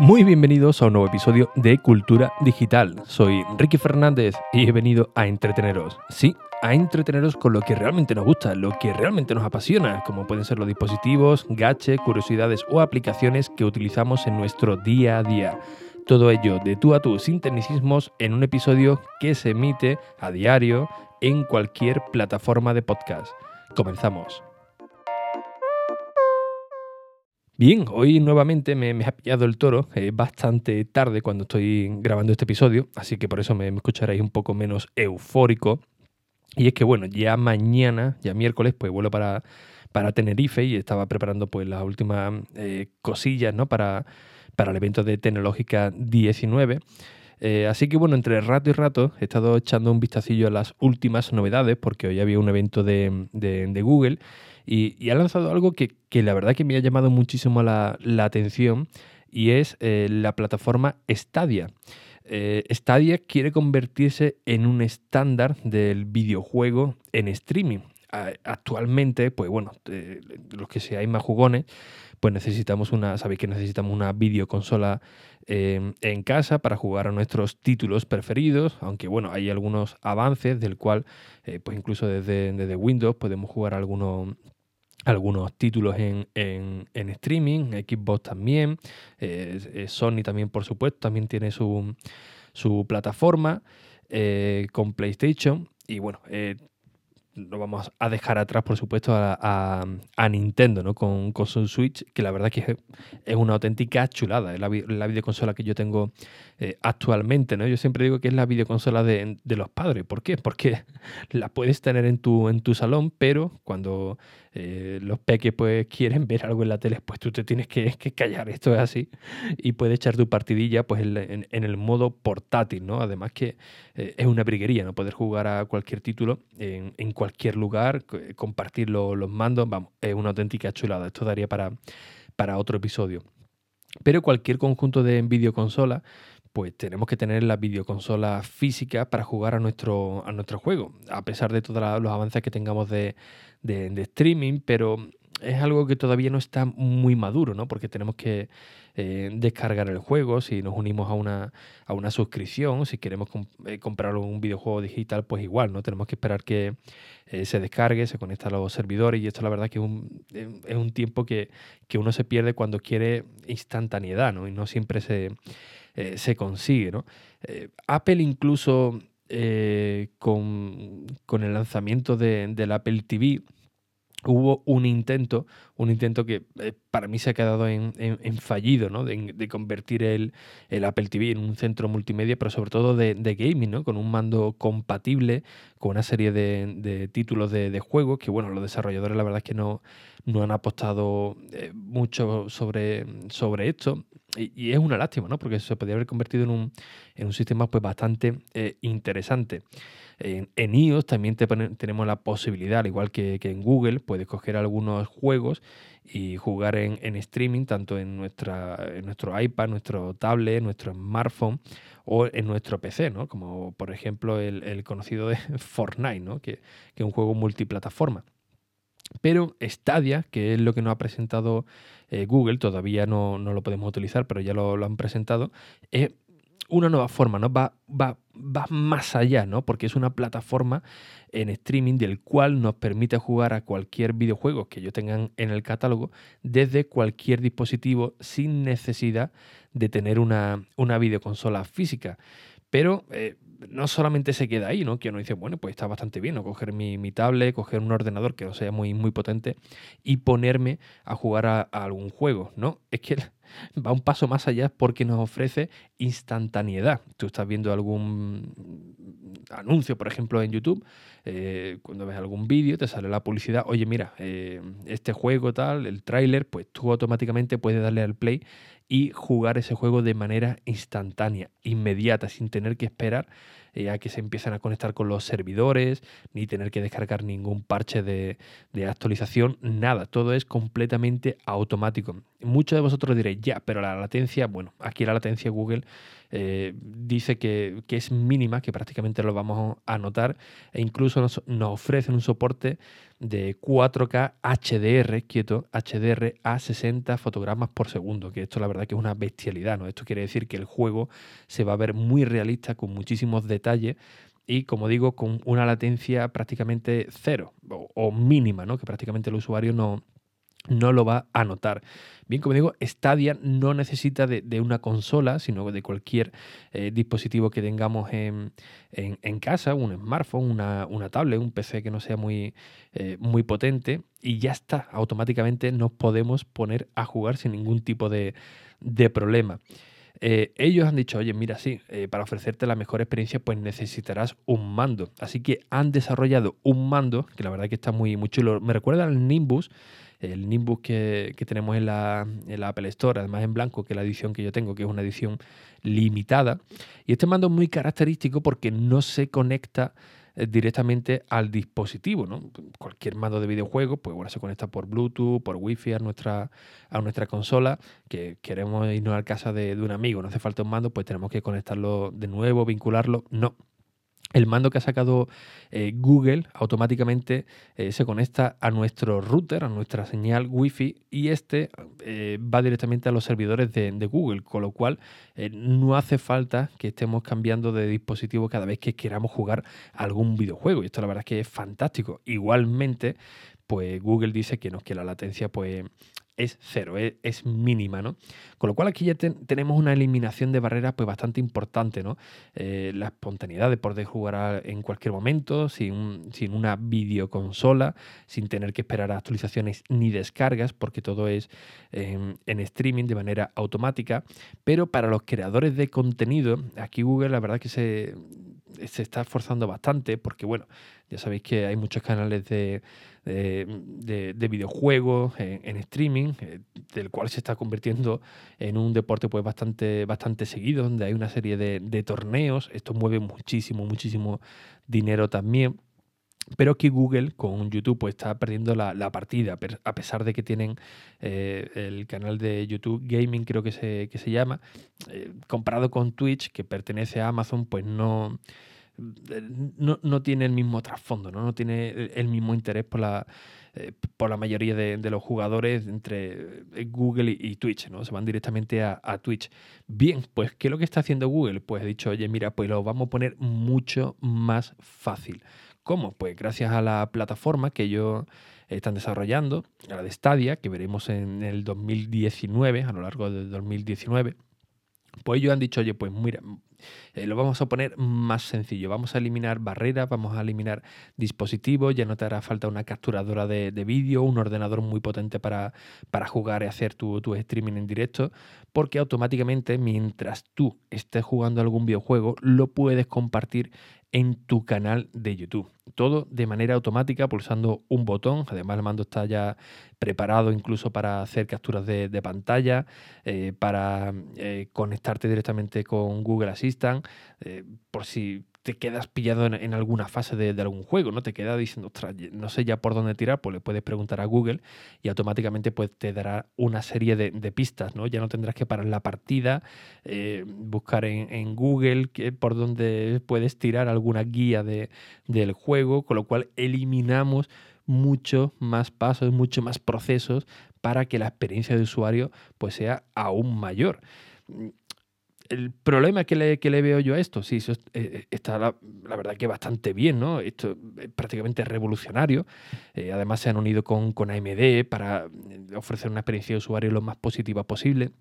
Muy bienvenidos a un nuevo episodio de Cultura Digital. Soy Ricky Fernández y he venido a entreteneros. Sí, a entreteneros con lo que realmente nos gusta, lo que realmente nos apasiona, como pueden ser los dispositivos, gadgets, curiosidades o aplicaciones que utilizamos en nuestro día a día. Todo ello de tú a tú sin tecnicismos en un episodio que se emite a diario en cualquier plataforma de podcast. Comenzamos. Bien, hoy nuevamente me, ha pillado el toro, es bastante tarde cuando estoy grabando este episodio, así que por eso me, escucharéis un poco menos eufórico. Y es que bueno, ya mañana, ya miércoles, pues vuelo para, para Tenerife y estaba preparando pues las últimas eh, cosillas ¿no? para, para el evento de Tecnológica 19. Eh, así que bueno, entre rato y rato he estado echando un vistacillo a las últimas novedades, porque hoy había un evento de, Google y, ha lanzado algo que, la verdad que me ha llamado muchísimo la, atención y es eh, la plataforma Stadia. Eh, Stadia quiere convertirse en un estándar del videojuego en streaming. Actualmente, pues bueno, los que seáis más jugones, pues necesitamos una, sabéis que necesitamos una videoconsola em, en casa para jugar a nuestros títulos preferidos, aunque bueno, hay algunos avances del cual, eh, pues incluso desde, desde Windows podemos jugar algunos algunos títulos en, streaming, Xbox también, eh, eh, Sony también por supuesto, también tiene su, su plataforma eh, con PlayStation. Y bueno, no vamos a dejar atrás, por supuesto, a, Nintendo, ¿no? Con, con, su Switch, que la verdad que es, una auténtica chulada. Es la, videoconsola que yo tengo eh, actualmente, ¿no? Yo siempre digo que es la videoconsola de, de, los padres. ¿Por qué? Porque la puedes tener en tu, en tu salón, pero cuando eh, los peques pues, quieren ver algo en la tele, pues tú te tienes que, callar. Esto es así. Y puedes echar tu partidilla pues, en, el modo portátil, ¿no? Además que eh, es una briguería, ¿no? Poder jugar a cualquier título en, cualquier lugar, compartir los mandos, vamos, es una auténtica chulada. Esto daría para, para otro episodio. Pero cualquier conjunto de videoconsola, pues tenemos que tener la videoconsola física para jugar a nuestro, a nuestro juego, a pesar de todos los avances que tengamos de, de, streaming, pero es algo que todavía no está muy maduro, ¿no? Porque tenemos que eh, descargar el juego, si nos unimos a una, a una suscripción, si queremos eh, comprar un videojuego digital, pues igual, ¿no? Tenemos que esperar que eh, se descargue, se conecta a los servidores y esto la verdad que es un, es un tiempo que, uno se pierde cuando quiere instantaneidad, ¿no? Y no siempre se, se consigue, ¿no? Apple incluso con, con, el lanzamiento de, del Apple TV, hubo un intento, un intento que eh, para mí se ha quedado en, fallido, ¿no? De, convertir el, Apple TV en un centro multimedia, pero sobre todo de, gaming, ¿no? Con un mando compatible, con una serie de, títulos de, juegos, que bueno, los desarrolladores la verdad es que no, no han apostado eh, mucho sobre, sobre esto. Y, es una lástima, ¿no? Porque se podría haber convertido en un, en un sistema pues, bastante eh, interesante. En, iOS también tenemos la posibilidad, al igual que, en Google, puedes coger algunos juegos y jugar en, streaming, tanto en, nuestra, en nuestro iPad, nuestro tablet, nuestro smartphone o en nuestro PC, ¿no? Como por ejemplo el, conocido de Fortnite, ¿no? Que, que es un juego multiplataforma. Pero Stadia, que es lo que nos ha presentado eh, Google, todavía no, lo podemos utilizar, pero ya lo, lo han presentado, es una nueva forma, ¿no? Va, va, va más allá, ¿no? Porque es una plataforma en streaming del cual nos permite jugar a cualquier videojuego que ellos tengan en el catálogo desde cualquier dispositivo sin necesidad de tener una, una videoconsola física. Pero eh, no solamente se queda ahí, ¿no? Que uno dice, bueno, pues está bastante bien, ¿no? Coger mi, mi tablet, coger un ordenador que no sea muy, muy potente y ponerme a jugar a, algún juego, ¿no? Es que va un paso más allá porque nos ofrece instantaneidad. Tú estás viendo algún anuncio, por ejemplo, en YouTube, eh, cuando ves algún vídeo, te sale la publicidad, oye, mira, eh, este juego tal, el tráiler, pues tú automáticamente puedes darle al play y jugar ese juego de manera instantánea, inmediata, sin tener que esperar eh, a que se empiecen a conectar con los servidores, ni tener que descargar ningún parche de, actualización, nada, todo es completamente automático. Muchos de vosotros diréis, ya, pero la latencia, bueno, aquí la latencia Google eh, dice que, es mínima, que prácticamente lo vamos a notar, e incluso nos, nos ofrecen un soporte de 4K HDR, quieto, HDR a 60 fotogramas por segundo, que esto la verdad que es una bestialidad, ¿no? Esto quiere decir que el juego se va a ver muy realista, con muchísimos detalles y, como digo, con una latencia prácticamente cero o, mínima, ¿no? Que prácticamente el usuario no, no lo va a notar. Bien, como digo, Stadia no necesita de, una consola, sino de cualquier eh, dispositivo que tengamos en, casa, un smartphone, una, una, tablet, un PC que no sea muy, eh, muy potente, y ya está, automáticamente nos podemos poner a jugar sin ningún tipo de, de problema. Eh, ellos han dicho, oye, mira, sí, para ofrecerte la mejor experiencia, pues necesitarás un mando. Así que han desarrollado un mando, que la verdad que está muy, muy chulo. Me recuerda al Nimbus, el Nimbus que, tenemos en la, Apple Store, además en blanco, que es la edición que yo tengo, que es una edición limitada. Y este mando es muy característico porque no se conecta eh, directamente al dispositivo, ¿no? Cualquier mando de videojuego, pues bueno, se conecta por Bluetooth, por Wi-Fi a nuestra, a nuestra consola, que queremos irnos a casa de, de un amigo, no hace falta un mando, pues tenemos que conectarlo de nuevo, vincularlo. No, el mando que ha sacado eh, Google automáticamente eh, se conecta a nuestro router, a nuestra señal Wi-Fi, y este eh, va directamente a los servidores de, Google, con lo cual no hace falta que estemos cambiando de dispositivo cada vez que queramos jugar algún videojuego. Y esto la verdad es que es fantástico. Igualmente, pues Google dice que no, que la latencia pues es cero, es, mínima, ¿no? Con lo cual aquí ya tenemos una eliminación de barreras pues bastante importante, ¿no? Eh, la espontaneidad de poder jugar en cualquier momento, sin, sin, una videoconsola, sin tener que esperar a actualizaciones ni descargas, porque todo es en streaming de manera automática. Pero para los creadores de contenido, aquí Google la verdad que se, se está esforzando bastante, porque bueno, ya sabéis que hay muchos canales de de, videojuegos en, streaming, eh, del cual se está convirtiendo en un deporte pues bastante, bastante seguido, donde hay una serie de, torneos. Esto mueve muchísimo, muchísimo dinero también. Pero que Google con YouTube pues, está perdiendo la, partida, a pesar de que tienen eh, el canal de YouTube Gaming, creo que se, que se llama, eh, comparado con Twitch, que pertenece a Amazon, pues no, no, tiene el mismo trasfondo, ¿no? no tiene el mismo interés por la, eh, por la mayoría de, los jugadores entre Google y, Twitch, ¿no? Se van directamente a, Twitch. Bien, pues, ¿qué es lo que está haciendo Google? Pues he dicho, oye, mira, pues lo vamos a poner mucho más fácil. ¿Cómo? Pues gracias a la plataforma que ellos están desarrollando, a la de Stadia, que veremos en el 2019, a lo largo del 2019 pues ellos han dicho, oye, pues mira, eh, lo vamos a poner más sencillo. Vamos a eliminar barreras, vamos a eliminar dispositivos, ya no te hará falta una capturadora de, vídeo, un ordenador muy potente para, para jugar y hacer tu, tu, streaming en directo, porque automáticamente mientras tú estés jugando algún videojuego, lo puedes compartir en tu canal de YouTube. Todo de manera automática pulsando un botón. Además el mando está ya preparado incluso para hacer capturas de, pantalla, eh, para eh, conectarte directamente con Google Assistant, eh, por si te quedas pillado en, alguna fase de, algún juego, ¿no? Te queda diciendo, ostras, no sé ya por dónde tirar, pues le puedes preguntar a Google y automáticamente pues, te dará una serie de, pistas, ¿no? Ya no tendrás que parar la partida, eh, buscar en, Google por dónde puedes tirar alguna guía de, del juego, con lo cual eliminamos mucho más pasos, mucho más procesos para que la experiencia de usuario pues sea aún mayor el problema que le, que le, veo yo a esto, sí, eso eh, está la, verdad que bastante bien, ¿no? Esto es prácticamente revolucionario. Eh, además se han unido con, con AMD para eh, ofrecer una experiencia de usuario lo más positiva posible.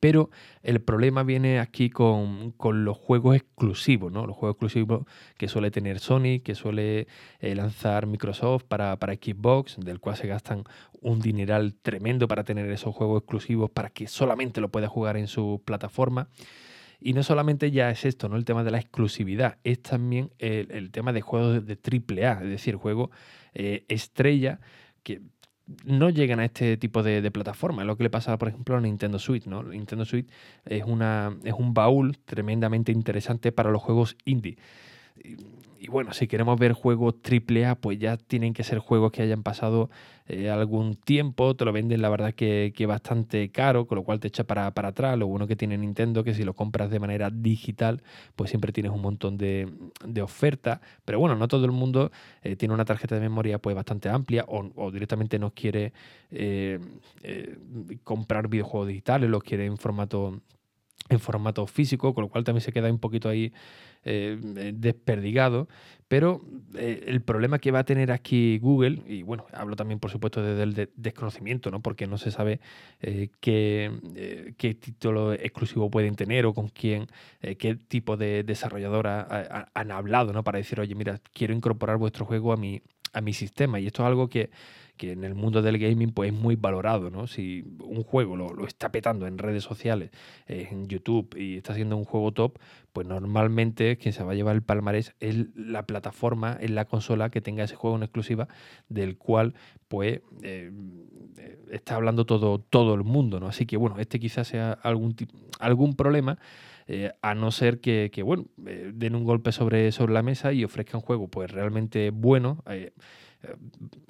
Pero el problema viene aquí con, los juegos exclusivos, ¿no? Los juegos exclusivos que suele tener Sony, que suele eh, lanzar Microsoft para, para, Xbox, del cual se gastan un dineral tremendo para tener esos juegos exclusivos para que solamente lo pueda jugar en su plataforma. Y no solamente ya es esto, ¿no? El tema de la exclusividad, es también el, tema de juegos de AAA, es decir, juego eh, estrella que no llegan a este tipo de, de plataformas. Lo que le pasa, por ejemplo, a Nintendo Switch. ¿no? Nintendo Switch es, una, es un baúl tremendamente interesante para los juegos indie. Y bueno, si queremos ver juegos AAA, pues ya tienen que ser juegos que hayan pasado eh, algún tiempo, te lo venden la verdad que, que bastante caro, con lo cual te echa para, para, atrás. Lo bueno que tiene Nintendo, que si lo compras de manera digital, pues siempre tienes un montón de, de ofertas. Pero bueno, no todo el mundo eh, tiene una tarjeta de memoria pues bastante amplia o, directamente no quiere eh, comprar videojuegos digitales, los quiere en formato en formato físico, con lo cual también se queda un poquito ahí eh, desperdigado. Pero eh, el problema que va a tener aquí Google, y bueno, hablo también por supuesto desde el de desconocimiento, ¿no? porque no se sabe eh, qué, eh, qué, título exclusivo pueden tener o con quién, eh, qué tipo de desarrolladora han hablado ¿no? para decir, oye, mira, quiero incorporar vuestro juego a mi, a mi sistema. Y esto es algo que que en el mundo del gaming pues es muy valorado, ¿no? Si un juego lo, lo está petando en redes sociales, en YouTube y está siendo un juego top, pues normalmente quien se va a llevar el palmarés es la plataforma, es la consola que tenga ese juego en exclusiva del cual pues eh, está hablando todo, todo el mundo, ¿no? Así que bueno, este quizás sea algún, algún problema. Eh, a no ser que, que bueno, eh, den un golpe sobre, sobre la mesa y ofrezcan juego pues realmente bueno,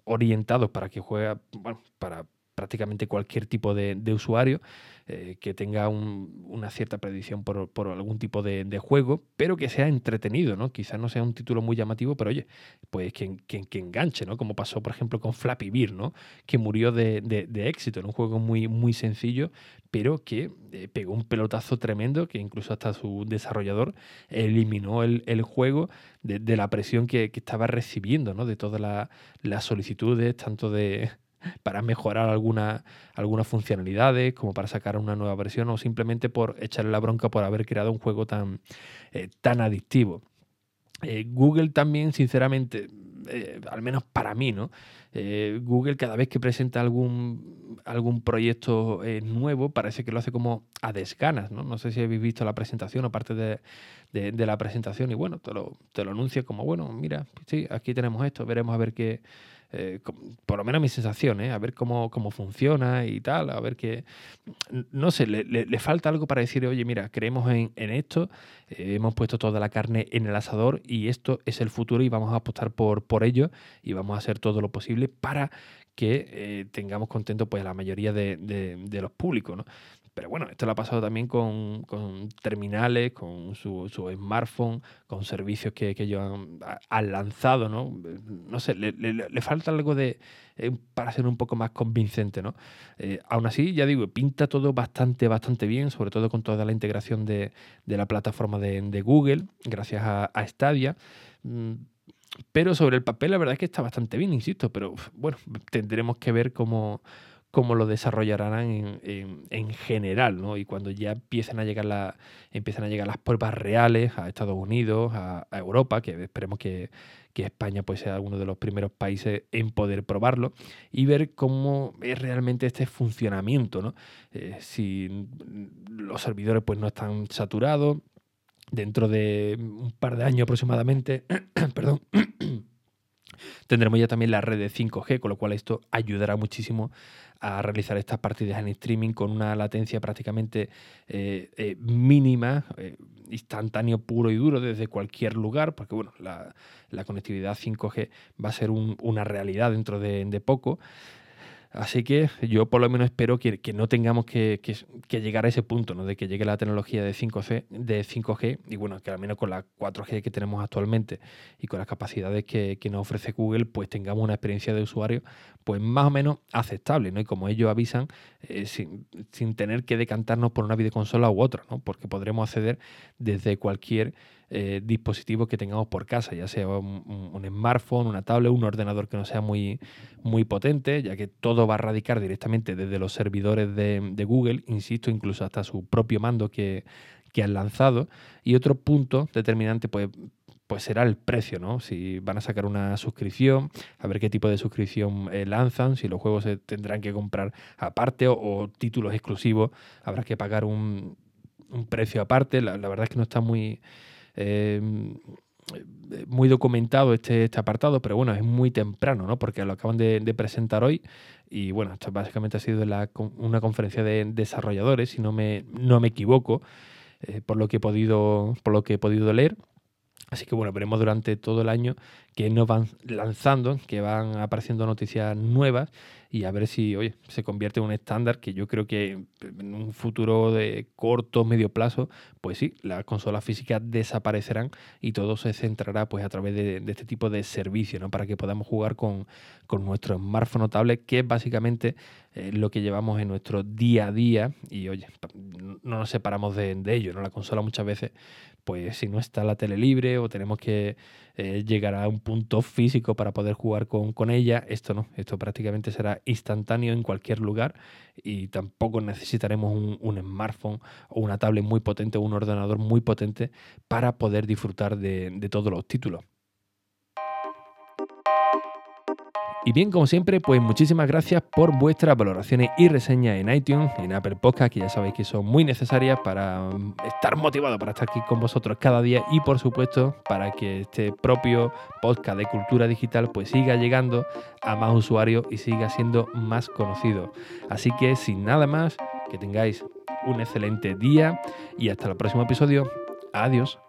orientados para que juegue, bueno, para prácticamente cualquier tipo de, usuario eh, que tenga un, una cierta predicción por, algún tipo de, juego, pero que sea entretenido, ¿no? Quizás no sea un título muy llamativo, pero oye, pues que, que, enganche, ¿no? Como pasó, por ejemplo, con Flappy Bird, ¿no? Que murió de, éxito en un juego muy, muy sencillo, pero que eh, pegó un pelotazo tremendo, que incluso hasta su desarrollador eliminó el, juego de, la presión que, estaba recibiendo, ¿no? De todas la, las solicitudes, tanto de para mejorar alguna, algunas funcionalidades, como para sacar una nueva versión, o simplemente por echarle la bronca por haber creado un juego tan, eh, tan adictivo. Eh, Google también, sinceramente, eh, al menos para mí, ¿no? Google cada vez que presenta algún, algún proyecto nuevo parece que lo hace como a desganas, ¿no? No sé si habéis visto la presentación o parte de, de, de la presentación y bueno, te lo, te lo anuncia como, bueno, mira, sí, aquí tenemos esto, veremos a ver qué, eh, por lo menos mi sensación, ¿eh? a ver cómo, cómo funciona y tal, a ver qué, no sé, le, falta algo para decir, oye, mira, creemos en, en esto, eh, hemos puesto toda la carne en el asador y esto es el futuro y vamos a apostar por, por ello y vamos a hacer todo lo posible para que eh, tengamos contento pues, a la mayoría de, de, de los públicos. ¿no? Pero bueno, esto lo ha pasado también con, terminales, con su, su, smartphone, con servicios que, ellos han, lanzado, ¿no? No sé, le, falta algo de eh, para ser un poco más convincente, ¿no? Eh, aún así, ya digo, pinta todo bastante, bastante bien, sobre todo con toda la integración de, la plataforma de, de, Google, gracias a, a Stadia. Mm, pero sobre el papel la verdad es que está bastante bien, insisto, pero bueno, tendremos que ver cómo cómo lo desarrollarán en, en, en, general, ¿no? Y cuando ya empiezan a llegar las pruebas reales a Estados Unidos, a, Europa, que esperemos que, que, España pues, sea uno de los primeros países en poder probarlo y ver cómo es realmente este funcionamiento, ¿no? Eh, si los servidores pues no están saturados, dentro de un par de años aproximadamente, perdón, tendremos ya también la red de 5G, con lo cual esto ayudará muchísimo a realizar estas partidas en streaming con una latencia prácticamente eh, eh, mínima, eh, instantáneo puro y duro desde cualquier lugar, porque bueno, la, conectividad 5G va a ser un, una realidad dentro de, de poco. Así que yo por lo menos espero que, no tengamos que, llegar a ese punto, ¿no? de que llegue la tecnología de 5G, de 5G y bueno, que al menos con la 4G que tenemos actualmente y con las capacidades que, que nos ofrece Google, pues tengamos una experiencia de usuario pues más o menos aceptable, ¿no? Y como ellos avisan, eh, sin, sin, tener que decantarnos por una videoconsola u otra, ¿no? Porque podremos acceder desde cualquier eh, dispositivos que tengamos por casa, ya sea un, smartphone, una tablet, un ordenador que no sea muy, muy potente, ya que todo va a radicar directamente desde los servidores de, Google, insisto, incluso hasta su propio mando que, han lanzado. Y otro punto determinante, pues pues será el precio, ¿no? Si van a sacar una suscripción, a ver qué tipo de suscripción eh, lanzan, si los juegos se tendrán que comprar aparte o, o títulos exclusivos, habrá que pagar un, precio aparte. La, verdad es que no está muy, eh, muy documentado este, este, apartado, pero bueno, es muy temprano, ¿no? Porque lo acaban de, presentar hoy y bueno, esto básicamente ha sido una conferencia de desarrolladores, si no me, no me equivoco, eh, por, lo que he podido, por lo que he podido leer. Así que bueno, veremos durante todo el año que nos van lanzando, que van apareciendo noticias nuevas y a ver si, oye, se convierte en un estándar que yo creo que en un futuro de corto, medio plazo, pues sí, las consolas físicas desaparecerán y todo se centrará pues a través de, este tipo de servicio, ¿no? Para que podamos jugar con, con nuestro smartphone o tablet, que es básicamente eh, lo que llevamos en nuestro día a día y, oye, no nos separamos de, de ello, ¿no? La consola muchas veces pues si no está la tele libre o tenemos que eh, llegar a un punto físico para poder jugar con, ella, esto no, esto prácticamente será instantáneo en cualquier lugar y tampoco necesitaremos un, smartphone o una tablet muy potente o un ordenador muy potente para poder disfrutar de todos los títulos. Y bien, como siempre, pues muchísimas gracias por vuestras valoraciones y reseñas en iTunes, en Apple Podcast, que ya sabéis que son muy necesarias para mm, estar motivado para estar aquí con vosotros cada día y por supuesto para que este propio podcast de cultura digital pues siga llegando a más usuarios y siga siendo más conocido. Así que sin nada más, que tengáis un excelente día y hasta el próximo episodio. Adiós.